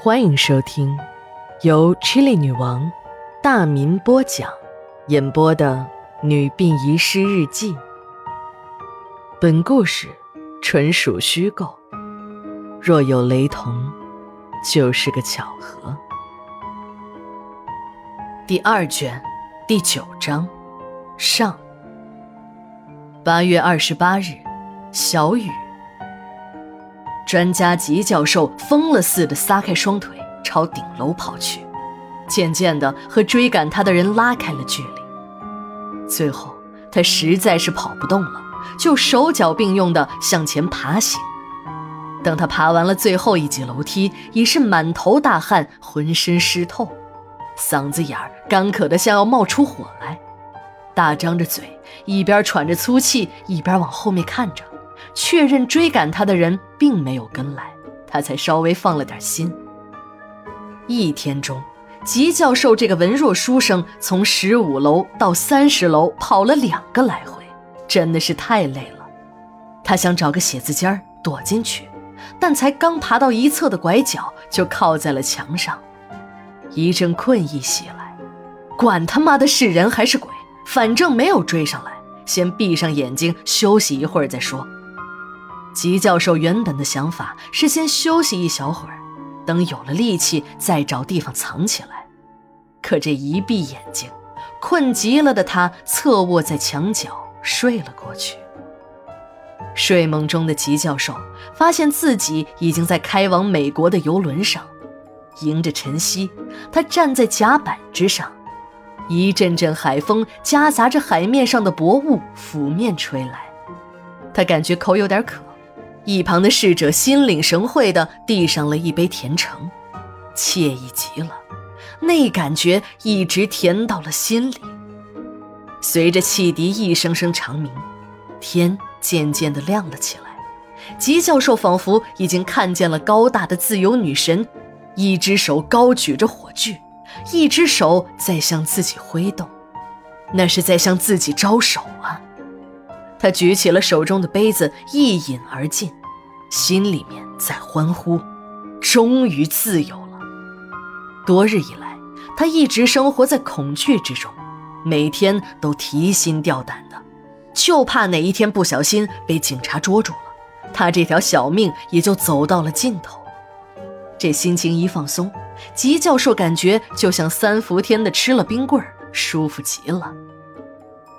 欢迎收听由 Chili 女王大民播讲、演播的《女病遗失日记》。本故事纯属虚构，若有雷同，就是个巧合。第二卷第九章上。八月二十八日，小雨。专家吉教授疯了似的撒开双腿朝顶楼跑去，渐渐的和追赶他的人拉开了距离。最后，他实在是跑不动了，就手脚并用的向前爬行。等他爬完了最后一级楼梯，已是满头大汗，浑身湿透，嗓子眼儿干渴的像要冒出火来，大张着嘴，一边喘着粗气，一边往后面看着。确认追赶他的人并没有跟来，他才稍微放了点心。一天中，吉教授这个文弱书生从十五楼到三十楼跑了两个来回，真的是太累了。他想找个写字间躲进去，但才刚爬到一侧的拐角，就靠在了墙上。一阵困意袭来，管他妈的是人还是鬼，反正没有追上来，先闭上眼睛休息一会儿再说。吉教授原本的想法是先休息一小会儿，等有了力气再找地方藏起来。可这一闭眼睛，困极了的他侧卧在墙角睡了过去。睡梦中的吉教授发现自己已经在开往美国的游轮上，迎着晨曦，他站在甲板之上，一阵阵海风夹杂着海面上的薄雾拂面吹来，他感觉口有点渴。一旁的侍者心领神会地递上了一杯甜橙，惬意极了，那感觉一直甜到了心里。随着汽笛一声声长鸣，天渐渐地亮了起来。吉教授仿佛已经看见了高大的自由女神，一只手高举着火炬，一只手在向自己挥动，那是在向自己招手啊！他举起了手中的杯子，一饮而尽。心里面在欢呼，终于自由了。多日以来，他一直生活在恐惧之中，每天都提心吊胆的，就怕哪一天不小心被警察捉住了，他这条小命也就走到了尽头。这心情一放松，吉教授感觉就像三伏天的吃了冰棍，舒服极了。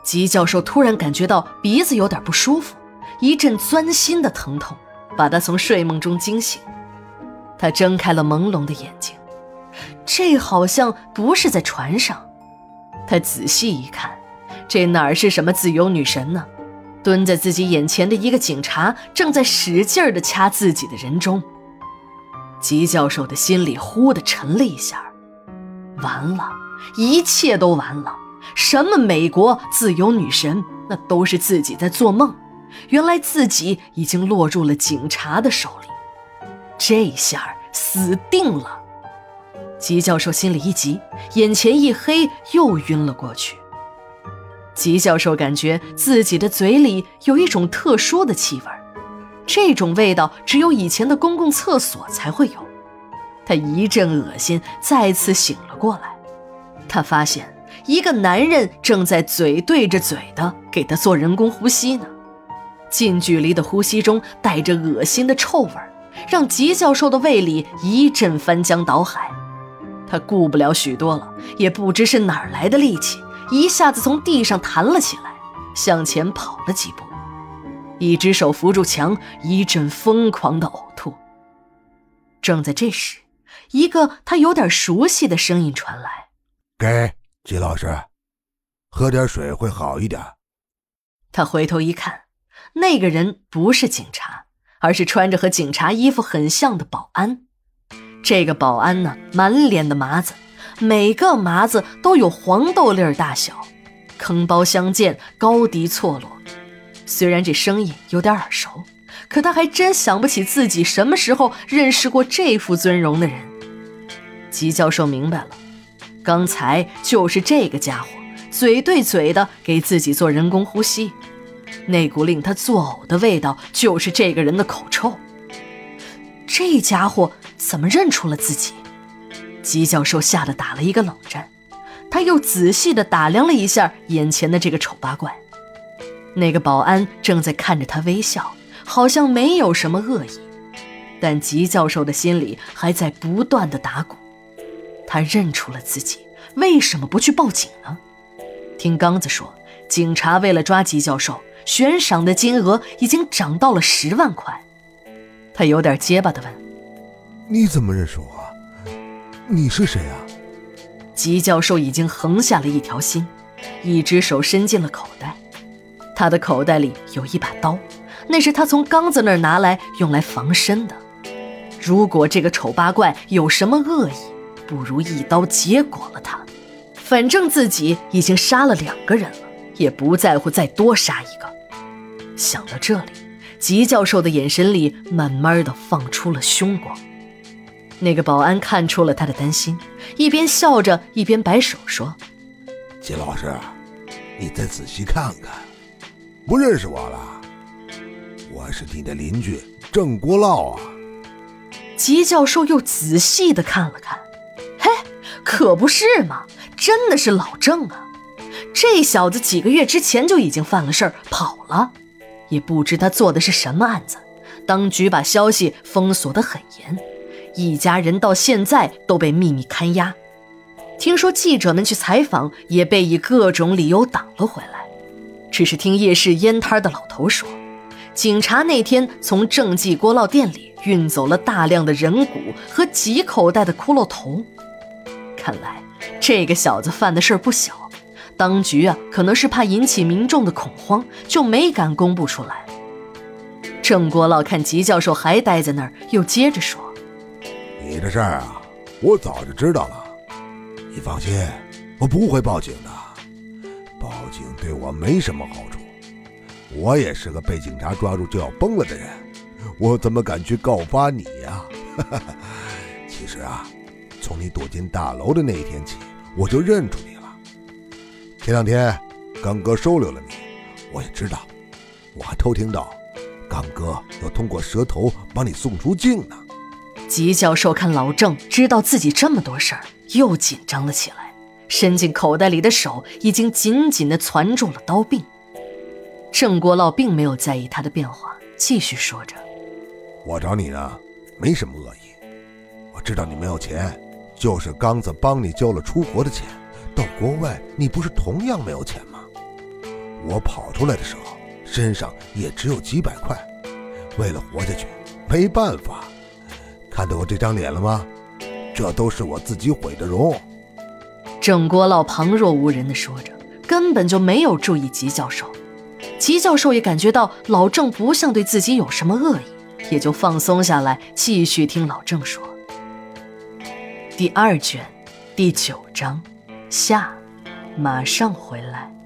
吉教授突然感觉到鼻子有点不舒服，一阵钻心的疼痛。把他从睡梦中惊醒，他睁开了朦胧的眼睛，这好像不是在船上。他仔细一看，这哪是什么自由女神呢？蹲在自己眼前的一个警察正在使劲儿地掐自己的人中。吉教授的心里忽地沉了一下，完了，一切都完了。什么美国自由女神，那都是自己在做梦。原来自己已经落入了警察的手里，这下死定了！吉教授心里一急，眼前一黑，又晕了过去。吉教授感觉自己的嘴里有一种特殊的气味，这种味道只有以前的公共厕所才会有。他一阵恶心，再次醒了过来。他发现一个男人正在嘴对着嘴的给他做人工呼吸呢。近距离的呼吸中带着恶心的臭味让吉教授的胃里一阵翻江倒海。他顾不了许多了，也不知是哪儿来的力气，一下子从地上弹了起来，向前跑了几步，一只手扶住墙，一阵疯狂的呕吐。正在这时，一个他有点熟悉的声音传来：“给吉老师，喝点水会好一点。”他回头一看。那个人不是警察，而是穿着和警察衣服很像的保安。这个保安呢，满脸的麻子，每个麻子都有黄豆粒儿大小，坑包相间，高低错落。虽然这声音有点耳熟，可他还真想不起自己什么时候认识过这副尊容的人。吉教授明白了，刚才就是这个家伙嘴对嘴的给自己做人工呼吸。那股令他作呕的味道，就是这个人的口臭。这家伙怎么认出了自己？吉教授吓得打了一个冷战，他又仔细地打量了一下眼前的这个丑八怪。那个保安正在看着他微笑，好像没有什么恶意，但吉教授的心里还在不断的打鼓。他认出了自己，为什么不去报警呢？听刚子说，警察为了抓吉教授，悬赏的金额已经涨到了十万块。他有点结巴的问：“你怎么认识我？你是谁啊？”吉教授已经横下了一条心，一只手伸进了口袋。他的口袋里有一把刀，那是他从刚子那儿拿来用来防身的。如果这个丑八怪有什么恶意，不如一刀结果了他。反正自己已经杀了两个人了，也不在乎再多杀一个。想到这里，吉教授的眼神里慢慢的放出了凶光。那个保安看出了他的担心，一边笑着一边摆手说：“吉老师，你再仔细看看。”不认识我了，我是你的邻居郑国烙啊。吉教授又仔细的看了看，嘿，可不是嘛，真的是老郑啊。这小子几个月之前就已经犯了事儿跑了，也不知他做的是什么案子。当局把消息封锁的很严，一家人到现在都被秘密看押。听说记者们去采访，也被以各种理由挡了回来。只是听夜市烟摊的老头说，警察那天从正记锅烙店里运走了大量的人骨和几口袋的骷髅头。看来这个小子犯的事儿不小，当局啊可能是怕引起民众的恐慌，就没敢公布出来。郑国老看吉教授还待在那儿，又接着说：“你的事儿啊，我早就知道了。你放心，我不会报警的。”报警对我没什么好处，我也是个被警察抓住就要崩了的人，我怎么敢去告发你呀？其实啊，从你躲进大楼的那一天起，我就认出你了。前两天，刚哥收留了你，我也知道，我还偷听到，刚哥要通过蛇头帮你送出境呢。吉教授看老郑知道自己这么多事儿，又紧张了起来。伸进口袋里的手已经紧紧地攥住了刀柄。郑国烙并没有在意他的变化，继续说着：“我找你呢，没什么恶意。我知道你没有钱，就是刚子帮你交了出国的钱。到国外，你不是同样没有钱吗？我跑出来的时候，身上也只有几百块。为了活下去，没办法。看到我这张脸了吗？这都是我自己毁的容。”郑国老旁若无人地说着，根本就没有注意吉教授。吉教授也感觉到老郑不像对自己有什么恶意，也就放松下来，继续听老郑说。第二卷，第九章，下，马上回来。